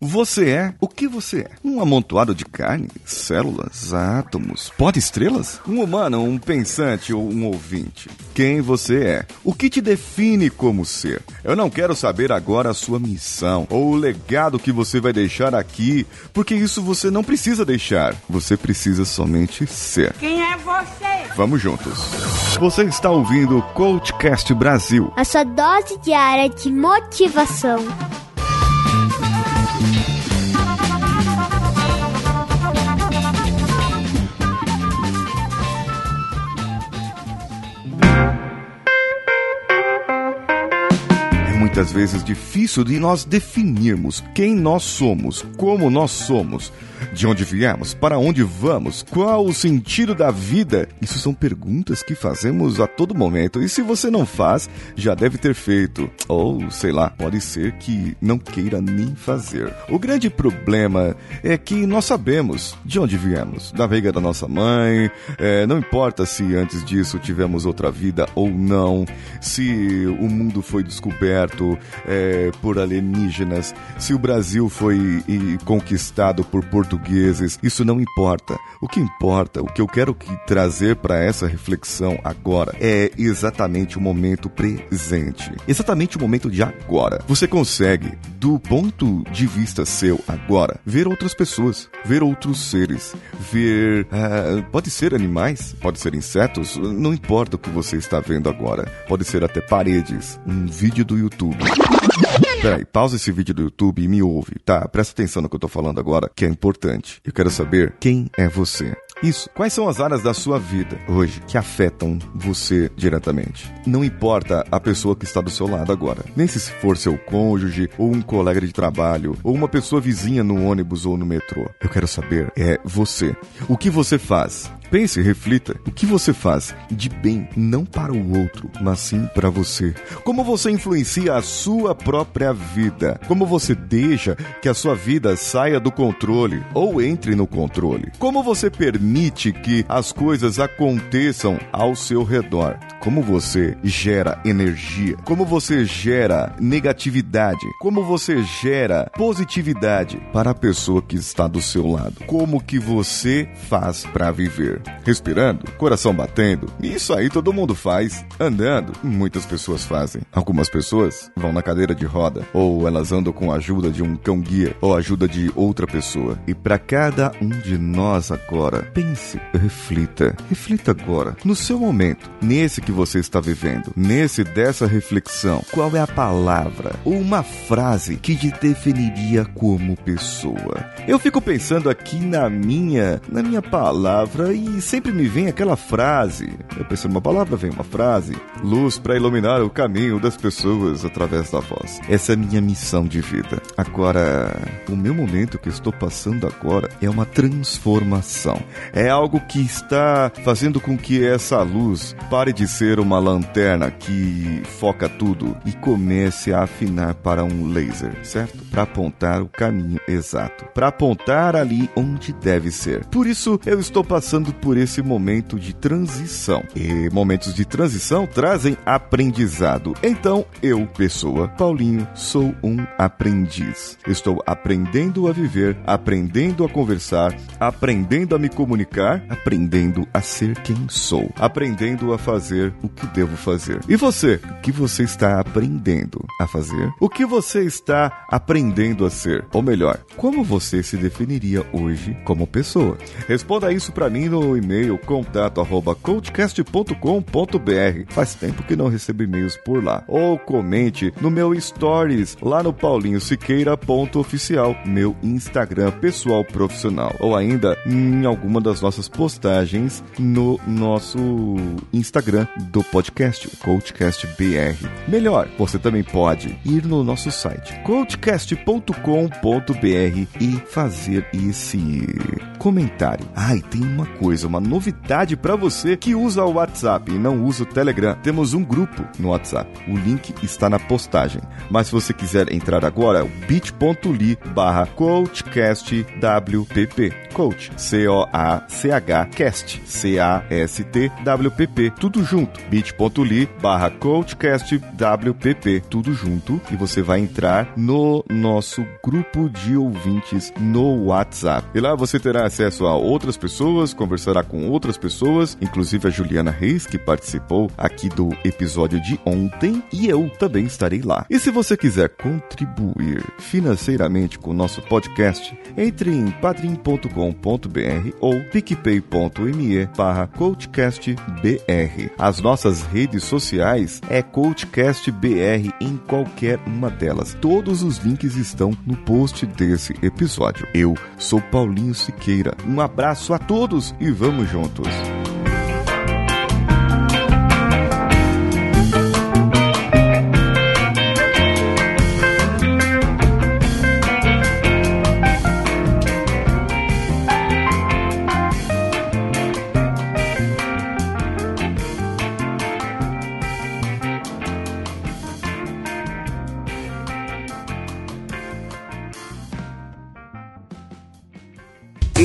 Você é o que você é? Um amontoado de carne, células, átomos, pode-estrelas? Um humano, um pensante ou um ouvinte? Quem você é? O que te define como ser? Eu não quero saber agora a sua missão ou o legado que você vai deixar aqui, porque isso você não precisa deixar. Você precisa somente ser. Quem é você? Vamos juntos. Você está ouvindo o Coachcast Brasil. A sua dose diária de motivação. Muitas vezes difícil de nós definirmos quem nós somos, como nós somos, de onde viemos, para onde vamos, qual o sentido da vida. Isso são perguntas que fazemos a todo momento e se você não faz, já deve ter feito. Ou, sei lá, pode ser que não queira nem fazer. O grande problema é que nós sabemos de onde viemos, da veiga da nossa mãe, é, não importa se antes disso tivemos outra vida ou não, se o mundo foi descoberto é, por alienígenas, se o Brasil foi e, conquistado por portugueses, isso não importa. O que importa, o que eu quero que trazer para essa reflexão agora é exatamente o momento presente, exatamente o momento de agora. Você consegue, do ponto de vista seu agora, ver outras pessoas, ver outros seres, ver. Uh, pode ser animais, pode ser insetos, não importa o que você está vendo agora. Pode ser até paredes, um vídeo do YouTube. Peraí, pausa esse vídeo do YouTube e me ouve, tá? Presta atenção no que eu tô falando agora, que é importante. Eu quero saber quem é você. Isso. Quais são as áreas da sua vida hoje que afetam você diretamente? Não importa a pessoa que está do seu lado agora. Nem se for seu cônjuge, ou um colega de trabalho, ou uma pessoa vizinha no ônibus ou no metrô. Eu quero saber é você. O que você faz? Pense, reflita. O que você faz de bem não para o outro, mas sim para você? Como você influencia a sua própria vida? Como você deixa que a sua vida saia do controle ou entre no controle? Como você permite que as coisas aconteçam ao seu redor? Como você gera energia? Como você gera negatividade? Como você gera positividade para a pessoa que está do seu lado? Como que você faz para viver? Respirando, coração batendo. Isso aí todo mundo faz. Andando, muitas pessoas fazem. Algumas pessoas vão na cadeira de roda ou elas andam com a ajuda de um cão guia ou ajuda de outra pessoa. E para cada um de nós agora, pense, reflita, reflita agora no seu momento, nesse que você está vivendo, nesse dessa reflexão, qual é a palavra ou uma frase que te definiria como pessoa? Eu fico pensando aqui na minha, na minha palavra e sempre me vem aquela frase. Eu penso numa palavra, vem uma frase: luz para iluminar o caminho das pessoas através da voz. Essa é a minha missão de vida. Agora, o meu momento que estou passando agora é uma transformação. É algo que está fazendo com que essa luz pare de ser uma lanterna que foca tudo e comece a afinar para um laser, certo? Para apontar o caminho exato, para apontar ali onde deve ser. Por isso eu estou passando por esse momento de transição. E momentos de transição trazem aprendizado. Então, eu, pessoa Paulinho, sou um aprendiz. Estou aprendendo a viver, aprendendo a conversar, aprendendo a me comunicar, aprendendo a ser quem sou, aprendendo a fazer o que devo fazer. E você, o que você está aprendendo a fazer? O que você está aprendendo a ser? Ou melhor, como você se definiria hoje como pessoa? Responda isso para mim no e-mail contato arroba coachcast.com.br. Faz tempo que não recebo e-mails por lá. Ou comente no meu stories lá no paulinhosiqueira.oficial, meu Instagram pessoal profissional. Ou ainda em alguma das nossas postagens no nosso Instagram do podcast, Coachcast BR. Melhor, você também pode ir no nosso site, coachcast.com.br e fazer esse comentário. Ah, e tem uma coisa coisa, uma novidade para você que usa o WhatsApp e não usa o Telegram. Temos um grupo no WhatsApp. O link está na postagem. Mas se você quiser entrar agora, é o bit.ly barra coachcastwpp. Coach, C-O-A-C-H, cast, C-A-S-T-W-P-P. Tudo junto. bit.ly barra coachcastwpp. Tudo junto. E você vai entrar no nosso grupo de ouvintes no WhatsApp. E lá você terá acesso a outras pessoas, conversará com outras pessoas, inclusive a Juliana Reis, que participou aqui do episódio de ontem, e eu também estarei lá. E se você quiser contribuir financeiramente com o nosso podcast, entre em padrim.com.br ou picpay.me barra coachcastbr. As nossas redes sociais é coachcastbr em qualquer uma delas. Todos os links estão no post desse episódio. Eu sou Paulinho Siqueira. Um abraço a todos e vamos juntos.